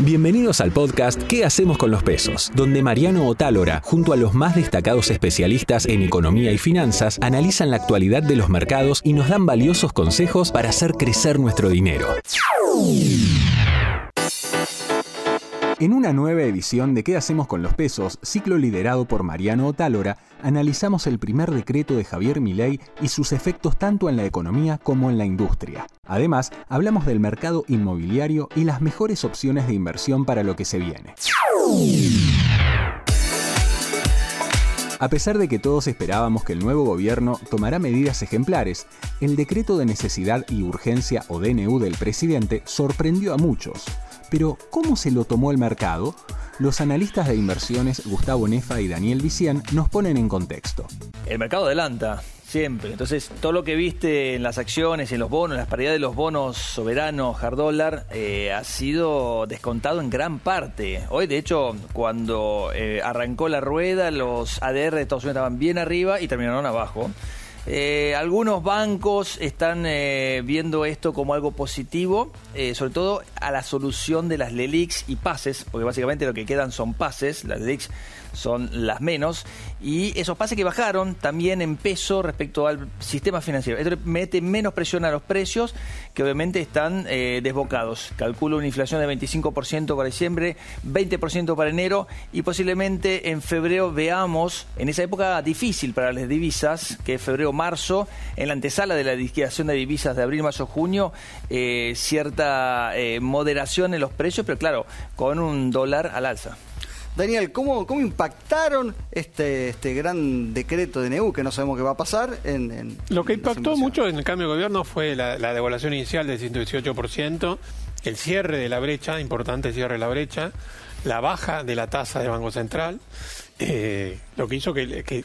Bienvenidos al podcast ¿Qué hacemos con los pesos? Donde Mariano Otálora, junto a los más destacados especialistas en economía y finanzas, analizan la actualidad de los mercados y nos dan valiosos consejos para hacer crecer nuestro dinero. En una nueva edición de ¿Qué hacemos con los pesos?, ciclo liderado por Mariano Otálora, analizamos el primer decreto de Javier Milei y sus efectos tanto en la economía como en la industria. Además, hablamos del mercado inmobiliario y las mejores opciones de inversión para lo que se viene. A pesar de que todos esperábamos que el nuevo gobierno tomará medidas ejemplares, el decreto de necesidad y urgencia o DNU del presidente sorprendió a muchos. Pero, ¿cómo se lo tomó el mercado? Los analistas de inversiones Gustavo Nefa y Daniel Vicián nos ponen en contexto. El mercado adelanta, siempre. Entonces, todo lo que viste en las acciones, en los bonos, en las paridades de los bonos soberanos, hard dólar, eh, ha sido descontado en gran parte. Hoy, de hecho, cuando eh, arrancó la rueda, los ADR de Estados Unidos estaban bien arriba y terminaron abajo. Eh, algunos bancos están eh, viendo esto como algo positivo, eh, sobre todo a la solución de las LELIX y pases, porque básicamente lo que quedan son pases, las LELIX son las menos, y esos pases que bajaron también en peso respecto al sistema financiero. Esto mete menos presión a los precios, que obviamente están desbocados. Calculo una inflación de 25% para diciembre, 20% para enero, y posiblemente en febrero veamos, en esa época difícil para las divisas, que es febrero-marzo, en la antesala de la liquidación de divisas de abril, mayo, junio, eh, cierta eh, moderación en los precios, pero claro, con un dólar al alza. Daniel, ¿cómo, cómo impactaron este, este gran decreto de NEU que no sabemos qué va a pasar? En, Lo que impactó mucho en el cambio de gobierno fue la, devaluación inicial del 118%, el cierre de la brecha, importante cierre de la brecha, la baja de la tasa del Banco Central, eh, lo que hizo que,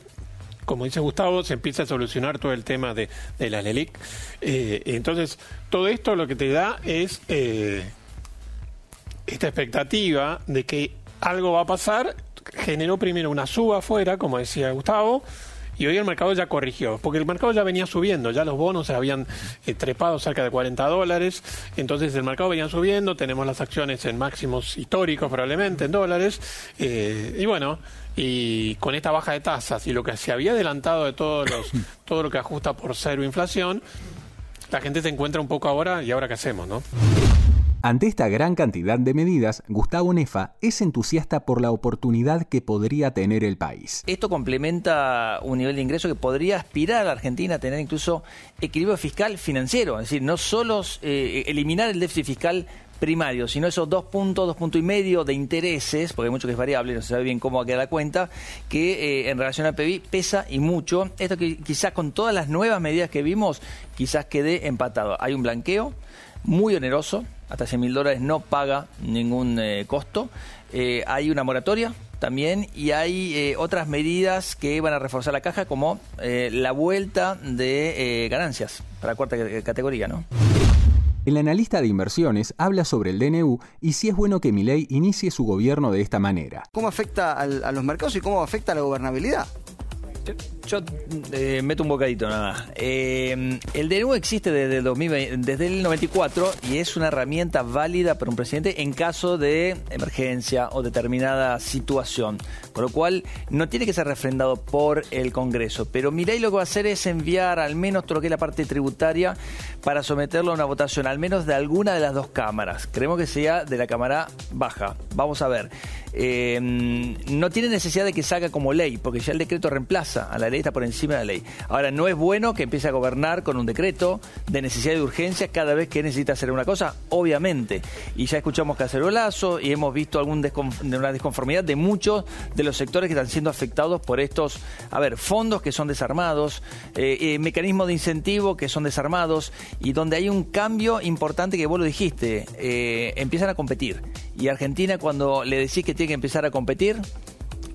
como dice Gustavo, se empiece a solucionar todo el tema de, la LELIC. Eh, entonces, todo esto lo que te da es eh, esta expectativa de que algo va a pasar, generó primero una suba afuera, como decía Gustavo, y hoy el mercado ya corrigió, porque el mercado ya venía subiendo, ya los bonos se habían eh, trepado cerca de 40 dólares, entonces el mercado venía subiendo, tenemos las acciones en máximos históricos probablemente en dólares, eh, y bueno, y con esta baja de tasas y lo que se había adelantado de todos los, todo lo que ajusta por cero inflación, la gente se encuentra un poco ahora, ¿y ahora qué hacemos, no? Ante esta gran cantidad de medidas, Gustavo Nefa es entusiasta por la oportunidad que podría tener el país. Esto complementa un nivel de ingreso que podría aspirar a la Argentina a tener incluso equilibrio fiscal financiero, es decir, no solo eh, eliminar el déficit fiscal primario, sino esos dos puntos, dos puntos y medio de intereses, porque hay mucho que es variable, no se sabe bien cómo va a quedar la cuenta, que eh, en relación al PIB pesa y mucho. Esto que quizás con todas las nuevas medidas que vimos, quizás quede empatado. Hay un blanqueo muy oneroso, hasta 100 mil dólares no paga ningún eh, costo. Eh, hay una moratoria también y hay eh, otras medidas que van a reforzar la caja como la vuelta de ganancias para la cuarta categoría, ¿no? El analista de inversiones habla sobre el DNU y si es bueno que Milei inicie su gobierno de esta manera. ¿Cómo afecta a los mercados y cómo afecta a la gobernabilidad? Yo eh, meto un bocadito nada más. Eh, el DNU existe desde el, desde el 94 y es una herramienta válida para un presidente en caso de emergencia o determinada situación. Con lo cual no tiene que ser refrendado por el Congreso. Pero Milei lo que va a hacer es enviar al menos todo lo que es la parte tributaria para someterlo a una votación, al menos de alguna de las dos cámaras. Creemos que sea de la Cámara Baja. Vamos a ver. Eh, no tiene necesidad de que salga como ley, porque ya el decreto reemplaza a la ley, está por encima de la ley. Ahora, no es bueno que empiece a gobernar con un decreto de necesidad de urgencia cada vez que necesita hacer una cosa, obviamente. Y ya escuchamos cacerolazo y hemos visto algún una desconformidad de muchos de los sectores que están siendo afectados por estos, a ver, fondos que son desarmados, eh, eh, mecanismos de incentivo que son desarmados y donde hay un cambio importante que vos lo dijiste, empiezan a competir. Y Argentina cuando le decís que tiene que empezar a competir,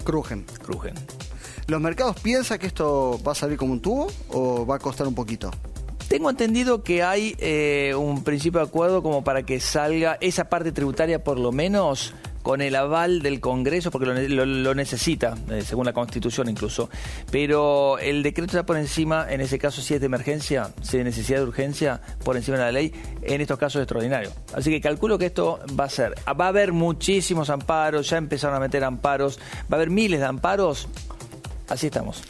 crujen. Crujen. ¿Los mercados piensan que esto va a salir como un tubo o va a costar un poquito? Tengo entendido que hay eh, un principio de acuerdo como para que salga esa parte tributaria por lo menos con el aval del Congreso, porque lo, necesita, eh, según la Constitución incluso. Pero el decreto está por encima, en ese caso, si es de emergencia, si es de necesidad de urgencia, por encima de la ley, en estos casos extraordinarios. Así que calculo que esto va a ser. Va a haber muchísimos amparos, ya empezaron a meter amparos, va a haber miles de amparos. Así estamos.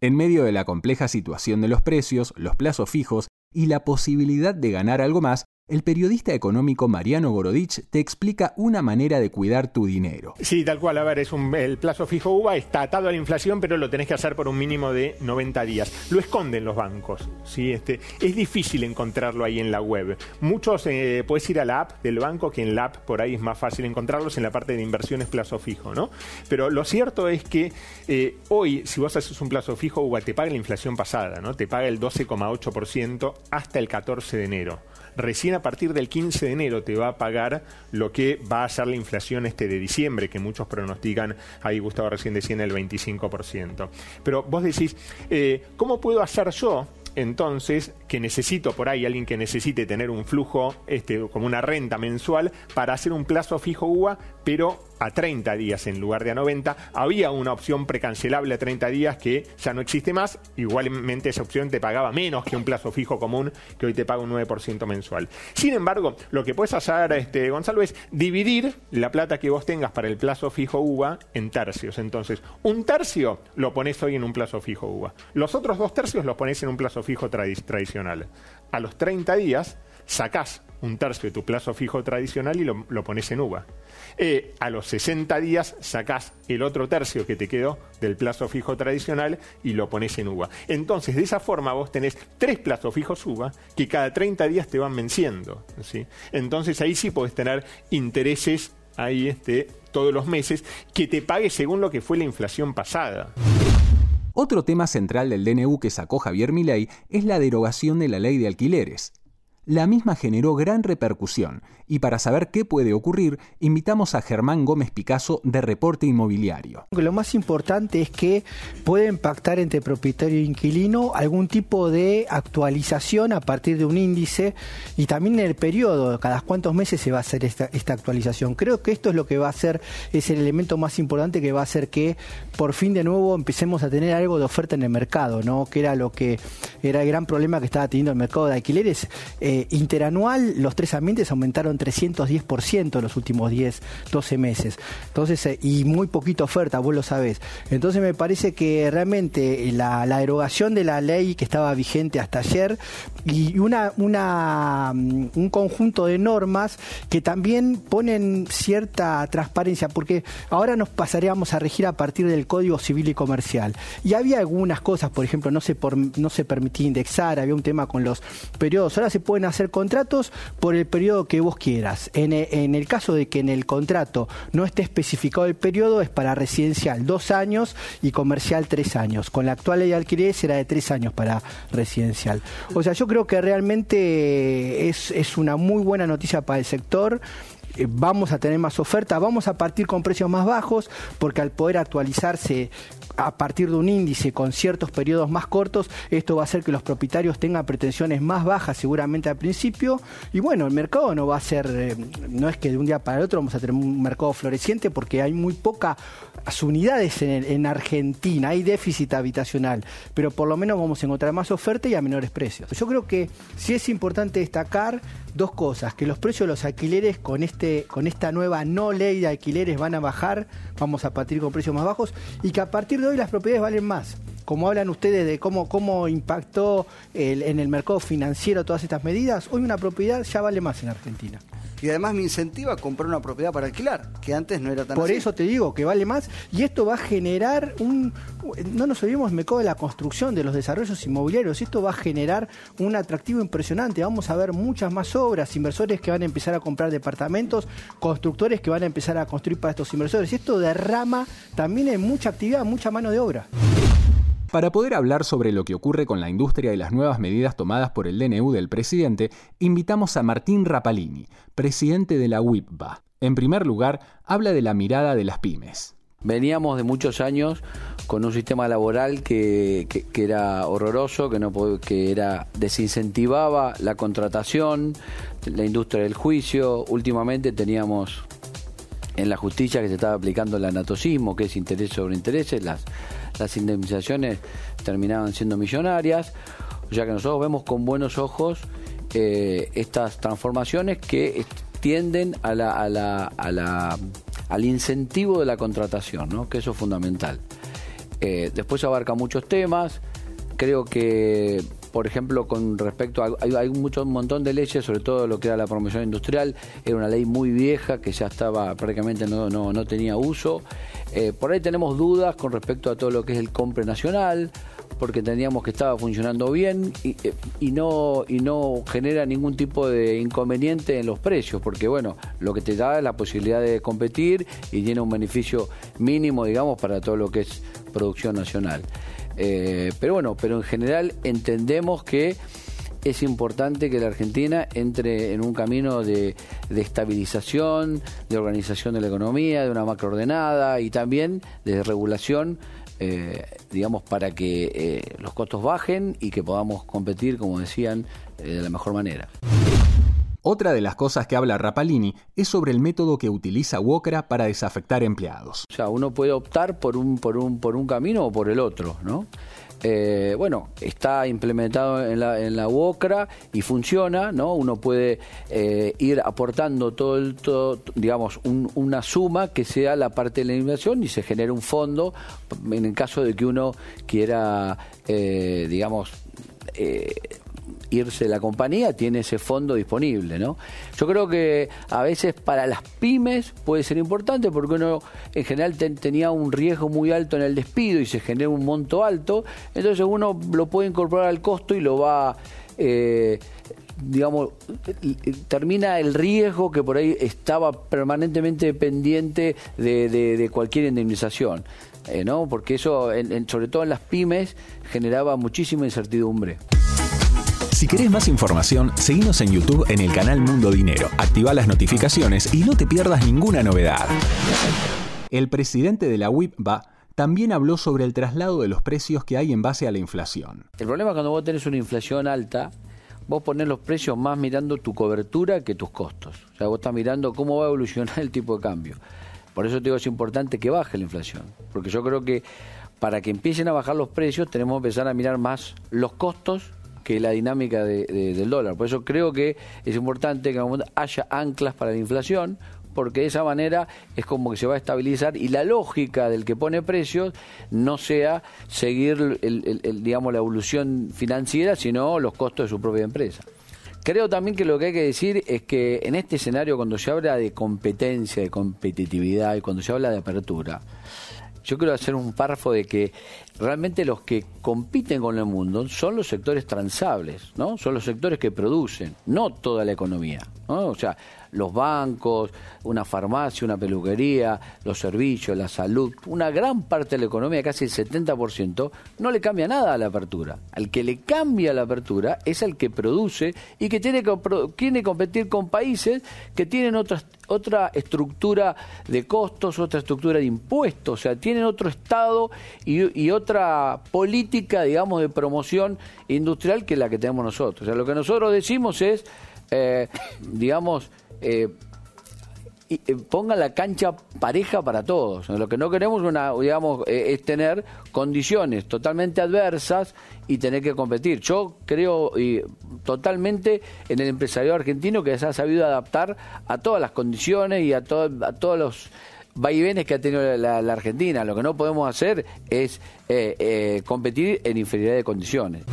En medio de la compleja situación de los precios, los plazos fijos y la posibilidad de ganar algo más, el periodista económico Mariano Gorodich te explica una manera de cuidar tu dinero. Sí, tal cual. A ver, es un, el plazo fijo UVA está atado a la inflación, pero lo tenés que hacer por un mínimo de 90 días. Lo esconden los bancos. ¿sí? Este, es difícil encontrarlo ahí en la web. Muchos, eh, puedes ir a la app del banco, que en la app por ahí es más fácil encontrarlos en la parte de inversiones plazo fijo, ¿no? Pero lo cierto es que eh, hoy, si vos haces un plazo fijo UVA, te paga la inflación pasada, ¿no? Te paga el 12,8% hasta el 14 de enero recién a partir del 15 de enero te va a pagar lo que va a ser la inflación este de diciembre, que muchos pronostican, ahí Gustavo recién decía, en el 25%. Pero vos decís, eh, ¿cómo puedo hacer yo entonces que necesito por ahí alguien que necesite tener un flujo este como una renta mensual para hacer un plazo fijo UVA, pero a 30 días en lugar de a 90. Había una opción precancelable a 30 días que ya no existe más. Igualmente esa opción te pagaba menos que un plazo fijo común que hoy te paga un 9% mensual. Sin embargo, lo que puedes hacer, este, Gonzalo, es dividir la plata que vos tengas para el plazo fijo UVA en tercios. Entonces, un tercio lo pones hoy en un plazo fijo UVA. Los otros dos tercios los pones en un plazo fijo tradicional. A los 30 días sacás un tercio de tu plazo fijo tradicional y lo, pones en UVA. Eh, a los 60 días sacás el otro tercio que te quedó del plazo fijo tradicional y lo pones en UVA. Entonces, de esa forma vos tenés tres plazos fijos UVA que cada 30 días te van venciendo. ¿sí? Entonces ahí sí podés tener intereses ahí este, todos los meses que te pague según lo que fue la inflación pasada. Otro tema central del DNU que sacó Javier Milei es la derogación de la ley de alquileres la misma generó gran repercusión y para saber qué puede ocurrir, invitamos a Germán Gómez Picasso de Reporte Inmobiliario. Lo más importante es que puede impactar entre propietario e inquilino algún tipo de actualización a partir de un índice y también en el periodo, cada cuántos meses se va a hacer esta, actualización. Creo que esto es lo que va a ser, es el elemento más importante que va a hacer que por fin de nuevo empecemos a tener algo de oferta en el mercado, ¿no? que era lo que era el gran problema que estaba teniendo el mercado de alquileres. Eh, interanual, los tres ambientes aumentaron 310% en los últimos 10, 12 meses. Entonces, eh, y muy poquita oferta, vos lo sabés. Entonces me parece que realmente la, derogación de la ley que estaba vigente hasta ayer y una, mm, un conjunto de normas que también ponen cierta transparencia, porque ahora nos pasaríamos a regir a partir del Código Civil y Comercial. Y había algunas cosas, por ejemplo, no se, no se permitía indexar, había un tema con los periodos. Ahora se pueden hacer contratos por el periodo que vos quieras. En, el caso de que en el contrato no esté especificado el periodo, es para residencial dos años y comercial tres años. Con la actual ley de alquiler será de tres años para residencial. O sea, yo creo que realmente es, es una muy buena noticia para el sector eh, vamos a tener más oferta, vamos a partir con precios más bajos, porque al poder actualizarse a partir de un índice con ciertos periodos más cortos, esto va a hacer que los propietarios tengan pretensiones más bajas seguramente al principio. Y bueno, el mercado no va a ser, eh, no es que de un día para el otro vamos a tener un mercado floreciente porque hay muy pocas unidades en, en Argentina, hay déficit habitacional, pero por lo menos vamos a encontrar más oferta y a menores precios. Yo creo que sí es importante destacar dos cosas, que los precios de los alquileres con, este, con esta nueva no ley de alquileres van a bajar, vamos a partir con precios más bajos, y que a partir de hoy las propiedades valen más. Como hablan ustedes de cómo, cómo impactó en el mercado financiero todas estas medidas, hoy una propiedad ya vale más en Argentina. Y además me incentiva a comprar una propiedad para alquilar, que antes no era tan Por eso te digo que vale más y esto va a generar un no nos olvidemos me de la construcción de los desarrollos inmobiliarios, esto va a generar un atractivo impresionante, vamos a ver muchas más obras, inversores que van a empezar a comprar departamentos, constructores que van a empezar a construir para estos inversores, y esto derrama también en mucha actividad, mucha mano de obra. Para poder hablar sobre lo que ocurre con la industria y las nuevas medidas tomadas por el DNU del presidente, invitamos a Martín Rapalini, presidente de la WIPBA. En primer lugar, habla de la mirada de las pymes. Veníamos de muchos años con un sistema laboral que, era horroroso, que, no, que era desincentivaba la contratación, la industria del juicio. Últimamente teníamos en la justicia que se estaba aplicando el anatocismo, que es interés sobre intereses, las, las indemnizaciones terminaban siendo millonarias, o sea que nosotros vemos con buenos ojos eh, estas transformaciones que tienden al incentivo de la contratación, ¿no? que eso es fundamental. Eh, después abarca muchos temas, creo que por ejemplo, con respecto a. Hay, mucho, un montón de leyes, sobre todo lo que era la promoción industrial, era una ley muy vieja que ya estaba prácticamente no, no, no tenía uso. Eh, por ahí tenemos dudas con respecto a todo lo que es el compre nacional porque entendíamos que estaba funcionando bien eh, y, no, y no genera ningún tipo de inconveniente en los precios, porque bueno, lo que te da es la posibilidad de competir y tiene un beneficio mínimo, digamos, para todo lo que es producción nacional. Eh, pero bueno, pero en general entendemos que es importante que la Argentina entre en un camino de, estabilización, de organización de la economía, de una macroordenada y también de regulación eh, digamos, para que eh, los costos bajen y que podamos competir, como decían, eh, de la mejor manera. Otra de las cosas que habla Rapalini es sobre el método que utiliza Wokra para desafectar empleados. O sea, uno puede optar por un, por un, por un camino o por el otro, ¿no? Eh, bueno, está implementado en la, en la UOCRA y funciona, ¿no? Uno puede eh, ir aportando todo, el, todo digamos, una suma que sea la parte de la inversión y se genera un fondo en el caso de que uno quiera, eh, digamos, irse de la compañía, tiene ese fondo disponible, ¿no? Yo creo que a veces para las pymes puede ser importante porque uno en general tenía un riesgo muy alto en el despido y se genera un monto alto, entonces uno lo puede incorporar al costo y lo va... Eh, digamos, termina el riesgo que por ahí estaba permanentemente pendiente de, cualquier indemnización, eh, ¿no? Porque eso, sobre todo en las pymes, generaba muchísima incertidumbre. Si querés más información, seguinos en YouTube en el canal Mundo Dinero, activa las notificaciones y no te pierdas ninguna novedad. El presidente de la WIPBA también habló sobre el traslado de los precios que hay en base a la inflación. El problema cuando vos tenés una inflación alta, vos ponés los precios más mirando tu cobertura que tus costos. O sea, vos estás mirando cómo va a evolucionar el tipo de cambio. Por eso te digo, es importante que baje la inflación. Porque yo creo que para que empiecen a bajar los precios tenemos que empezar a mirar más los costos que la dinámica del dólar. Por eso creo que es importante que haya anclas para la inflación, porque de esa manera es como que se va a estabilizar y la lógica del que pone precios no sea seguir digamos la evolución financiera, sino los costos de su propia empresa. Creo también que lo que hay que decir es que en este escenario, cuando se habla de competencia, de competitividad y cuando se habla de apertura, yo quiero hacer un párrafo de que realmente los que compiten con el mundo son los sectores transables, ¿no? Son los sectores que producen, no toda la economía, ¿no? O sea, los bancos, una farmacia, una peluquería, los servicios, la salud, una gran parte de la economía, casi el 70%, no le cambia nada a la apertura. Al que le cambia la apertura es el que produce y que tiene que, tiene que competir con países que tienen otra, estructura de costos, otra estructura de impuestos, o sea, tienen otro Estado y, y otra política, digamos, de promoción industrial que la que tenemos nosotros. O sea, lo que nosotros decimos es, eh, digamos, eh, eh, ponga la cancha pareja para todos. Lo que no queremos una, digamos, eh, es tener condiciones totalmente adversas y tener que competir. Yo creo y, totalmente en el empresario argentino que se ha sabido adaptar a todas las condiciones y a, a todos los vaivenes que ha tenido la, Argentina. Lo que no podemos hacer es competir en inferioridad de condiciones.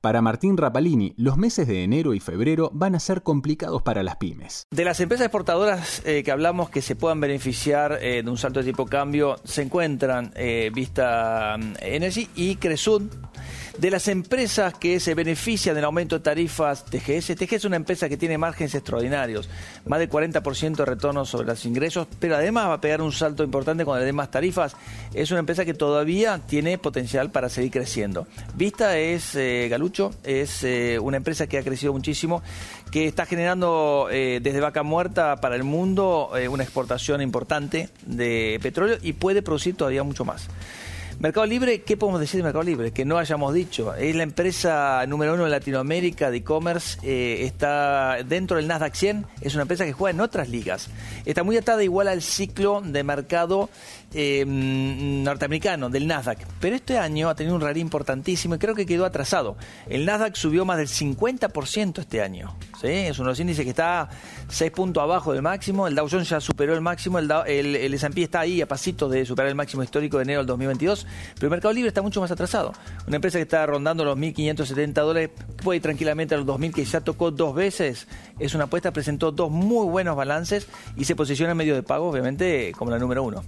Para Martín Rapalini, los meses de enero y febrero van a ser complicados para las pymes. De las empresas exportadoras eh, que hablamos que se puedan beneficiar eh, de un salto de tipo cambio, se encuentran eh, Vista mm, Energy y Cresud de las empresas que se benefician del aumento de tarifas TGS, TGS es una empresa que tiene márgenes extraordinarios, más del 40% de retorno sobre los ingresos, pero además va a pegar un salto importante con las demás tarifas. Es una empresa que todavía tiene potencial para seguir creciendo. Vista es, eh, Galucho, es eh, una empresa que ha crecido muchísimo, que está generando eh, desde vaca muerta para el mundo una exportación importante de petróleo y puede producir todavía mucho más. Mercado Libre, ¿qué podemos decir de Mercado Libre? Que no hayamos dicho. Es la empresa número uno en Latinoamérica de e-commerce. eh, está dentro del Nasdaq 100. Es una empresa que juega en otras ligas. Está muy atada igual al ciclo de mercado eh, norteamericano, del Nasdaq. Pero este año ha tenido un rally importantísimo y creo que quedó atrasado. El Nasdaq subió más del 50% este año. Es uno de los índices que está 6 puntos abajo del máximo. El Dow Jones ya superó el máximo. El, el, el S&P está ahí a pasitos de superar el máximo histórico de enero del 2022. Pero Mercado Libre está mucho más atrasado. Una empresa que está rondando los 1.570 dólares puede tranquilamente a los 2.000 que ya tocó dos veces. Es una apuesta, presentó dos muy buenos balances y se posiciona en medio de pago, obviamente, como la número uno.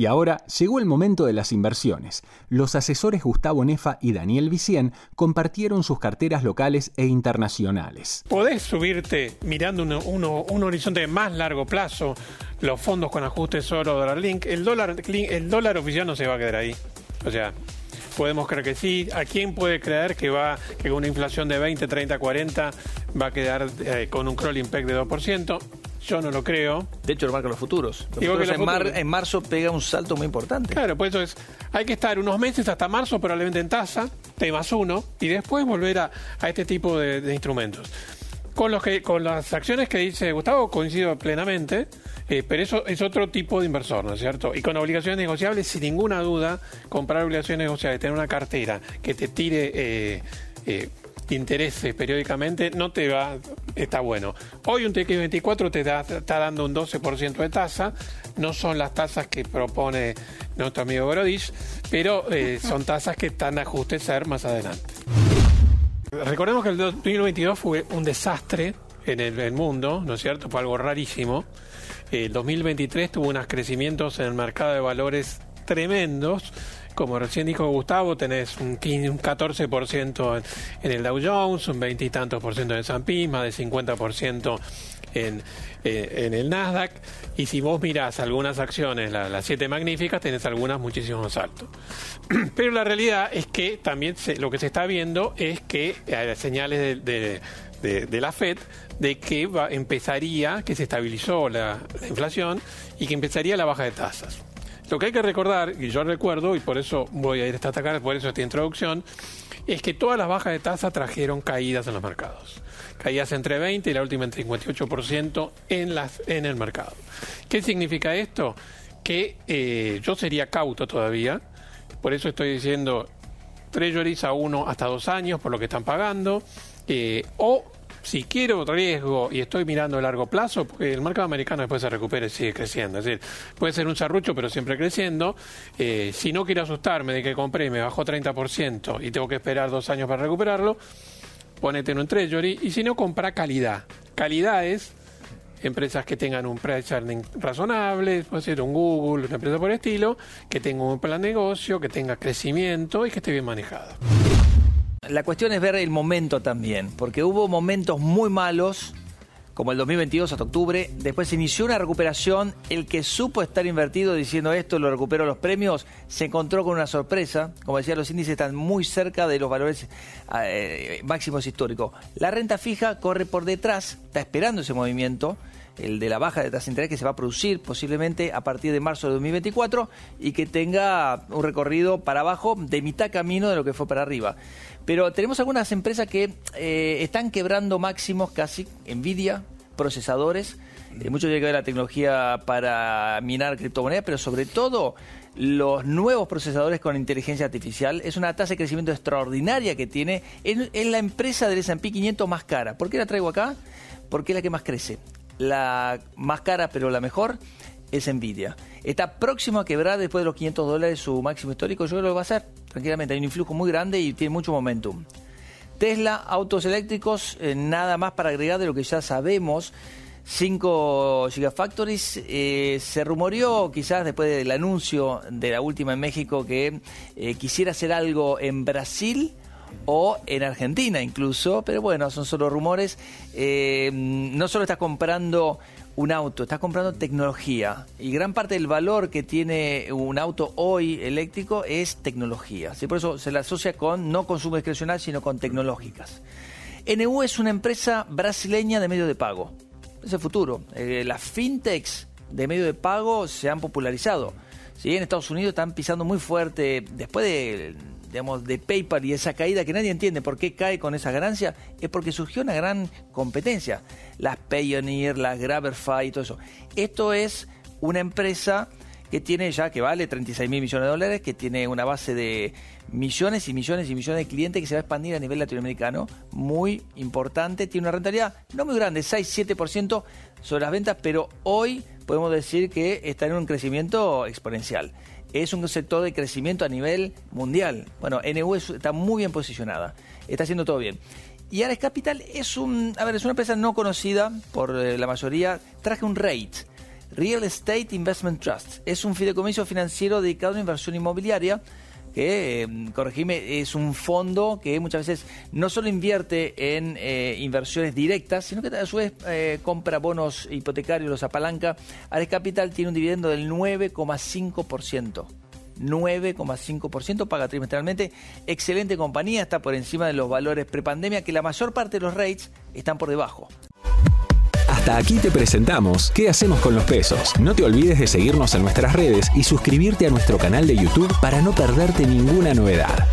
Y ahora llegó el momento de las inversiones. Los asesores Gustavo Nefa y Daniel Vicien compartieron sus carteras locales e internacionales. Podés subirte mirando un horizonte de más largo plazo, los fondos con ajustes oro, dólar link. El dólar, el dólar oficial no se va a quedar ahí. O sea, podemos creer que sí. ¿A quién puede creer que va con una inflación de 20, 30, 40 va a quedar eh, con un crawling peg de 2%? Yo no lo creo. De hecho, lo marcan los futuros. Los Igual que futuros los en, mar- futuros. en marzo pega un salto muy importante. Claro, pues eso es. Hay que estar unos meses hasta marzo probablemente en tasa, T más uno, y después volver a, a este tipo de, de instrumentos. Con, los que, con las acciones que dice Gustavo coincido plenamente, eh, pero eso es otro tipo de inversor, ¿no es cierto? Y con obligaciones negociables, sin ninguna duda, comprar obligaciones negociables, tener una cartera que te tire eh, eh, intereses periódicamente, no te va, está bueno. Hoy un TX24 te da- está dando un 12% de tasa, no son las tasas que propone nuestro amigo Brodich, pero eh, son tasas que están a ajustecer más adelante. Recordemos que el 2022 fue un desastre en el, el mundo, ¿no es cierto? Fue algo rarísimo. El 2023 tuvo unos crecimientos en el mercado de valores tremendos. Como recién dijo Gustavo, tenés un 15, un 14% en, el Dow Jones, un 20 y tantos por ciento en el S&P, más de 50% en, eh, en el Nasdaq. Y si vos mirás algunas acciones, la- las siete magníficas, tenés algunas muchísimo más alto. Pero la realidad es que también se- lo que se está viendo es que hay señales de, la FED de que va- empezaría, que se estabilizó la inflación y que empezaría la baja de tasas. Lo que hay que recordar, y yo recuerdo, y por eso voy a ir hasta atacar, por eso esta introducción, es que todas las bajas de tasa trajeron caídas en los mercados. Caídas entre 20 y la última entre 58% en, las, en el mercado. ¿Qué significa esto? Que eh, yo sería cauto todavía, por eso estoy diciendo treasuries a uno hasta dos años por lo que están pagando, eh, o si quiero riesgo y estoy mirando a largo plazo, porque el mercado americano después se recupera y sigue creciendo. Es decir, puede ser un serrucho, pero siempre creciendo. Eh, si no quiero asustarme de que compré me bajó 30% y tengo que esperar dos años para recuperarlo, ponete en un treasury. Y si no, compra calidad. Calidad es empresas que tengan un price earning razonable, puede ser un Google, una empresa por el estilo, que tenga un plan de negocio, que tenga crecimiento y que esté bien manejada. La cuestión es ver el momento también, porque hubo momentos muy malos, como el 2022 hasta octubre, después se inició una recuperación, el que supo estar invertido diciendo esto, lo recupero los premios, se encontró con una sorpresa, como decía, los índices están muy cerca de los valores eh, máximos históricos. La renta fija corre por detrás, está esperando ese movimiento, el de la baja de tasa de interés que se va a producir posiblemente a partir de marzo de 2024 y que tenga un recorrido para abajo de mitad camino de lo que fue para arriba. Pero tenemos algunas empresas que eh, están quebrando máximos casi, Nvidia, procesadores, eh, mucho tiene que ver la tecnología para minar criptomonedas, pero sobre todo los nuevos procesadores con inteligencia artificial. Es una tasa de crecimiento extraordinaria que tiene. Es la empresa del S&P 500 más cara. ¿Por qué la traigo acá? Porque es la que más crece. La más cara, pero la mejor, es Nvidia. Está próximo a quebrar después de los 500 dólares su máximo histórico. Yo creo que lo va a hacer, tranquilamente. Hay un influjo muy grande y tiene mucho momentum. Tesla, autos eléctricos, eh, nada más para agregar de lo que ya sabemos. 5 Gigafactories. Eh, se rumoreó, quizás después del anuncio de la última en México, que eh, quisiera hacer algo en Brasil o en Argentina incluso, pero bueno, son solo rumores. Eh, no solo estás comprando un auto, estás comprando tecnología y gran parte del valor que tiene un auto hoy eléctrico es tecnología. ¿sí? Por eso se la asocia con no consumo discrecional, sino con tecnológicas. NU es una empresa brasileña de medio de pago. Es el futuro. Eh, las fintechs de medio de pago se han popularizado. ¿sí? En Estados Unidos están pisando muy fuerte. Después de, digamos, de PayPal y esa caída que nadie entiende por qué cae con esa ganancia, es porque surgió una gran competencia. Las Payoneer, las Grabberfy y todo eso. Esto es una empresa que tiene ya, que vale 36 mil millones de dólares, que tiene una base de millones y millones y millones de clientes que se va a expandir a nivel latinoamericano, muy importante, tiene una rentabilidad no muy grande, 6-7% sobre las ventas, pero hoy podemos decir que está en un crecimiento exponencial. Es un sector de crecimiento a nivel mundial. Bueno, NU está muy bien posicionada, está haciendo todo bien. Y Ares Capital es un, a ver, es una empresa no conocida por eh, la mayoría. Traje un rate Real Estate Investment Trust. Es un fideicomiso financiero dedicado a la inversión inmobiliaria que, eh, corregime, es un fondo que muchas veces no solo invierte en eh, inversiones directas, sino que a su vez eh, compra bonos hipotecarios, los apalanca. Ares Capital tiene un dividendo del 9,5%. 9,5% paga trimestralmente. Excelente compañía, está por encima de los valores prepandemia, que la mayor parte de los rates están por debajo. Hasta aquí te presentamos ¿Qué hacemos con los pesos? No te olvides de seguirnos en nuestras redes y suscribirte a nuestro canal de YouTube para no perderte ninguna novedad.